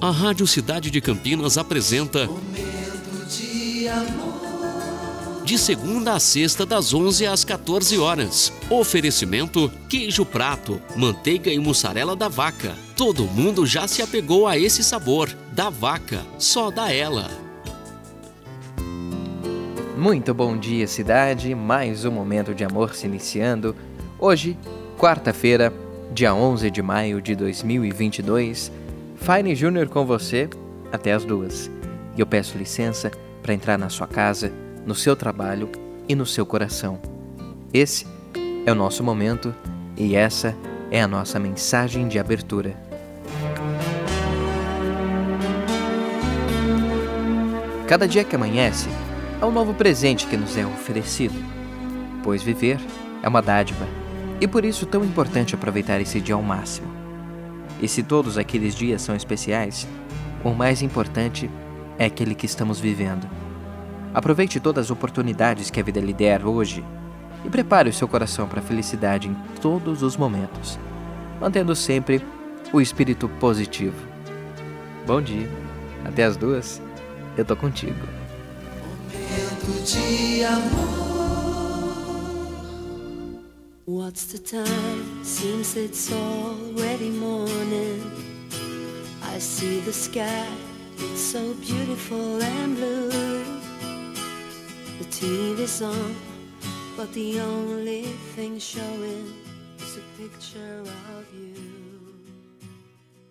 A Rádio Cidade de Campinas apresenta de de segunda a sexta das 11 às 14 horas. Oferecimento: queijo prato, manteiga e mussarela da vaca. Todo mundo já se apegou a esse sabor. Da vaca, só da ela. Muito bom dia, cidade. Mais um momento de amor se iniciando. Hoje, quarta-feira, dia 11 de maio de 2022. Fine Júnior com você até as duas. E eu peço licença para entrar na sua casa, no seu trabalho e no seu coração. Esse é o nosso momento e essa é a nossa mensagem de abertura. Cada dia que amanhece é um novo presente que nos é oferecido, pois viver é uma dádiva e por isso tão importante aproveitar esse dia ao máximo. E se todos aqueles dias são especiais, o mais importante é aquele que estamos vivendo. Aproveite todas as oportunidades que a vida lhe der hoje e prepare o seu coração para a felicidade em todos os momentos, mantendo sempre o espírito positivo. Bom dia, até as duas, eu tô contigo. Momento de amor. What's the time? Seems it's already. The sky, so beautiful and blue. The TV's on, but the only thing showing is a picture of you.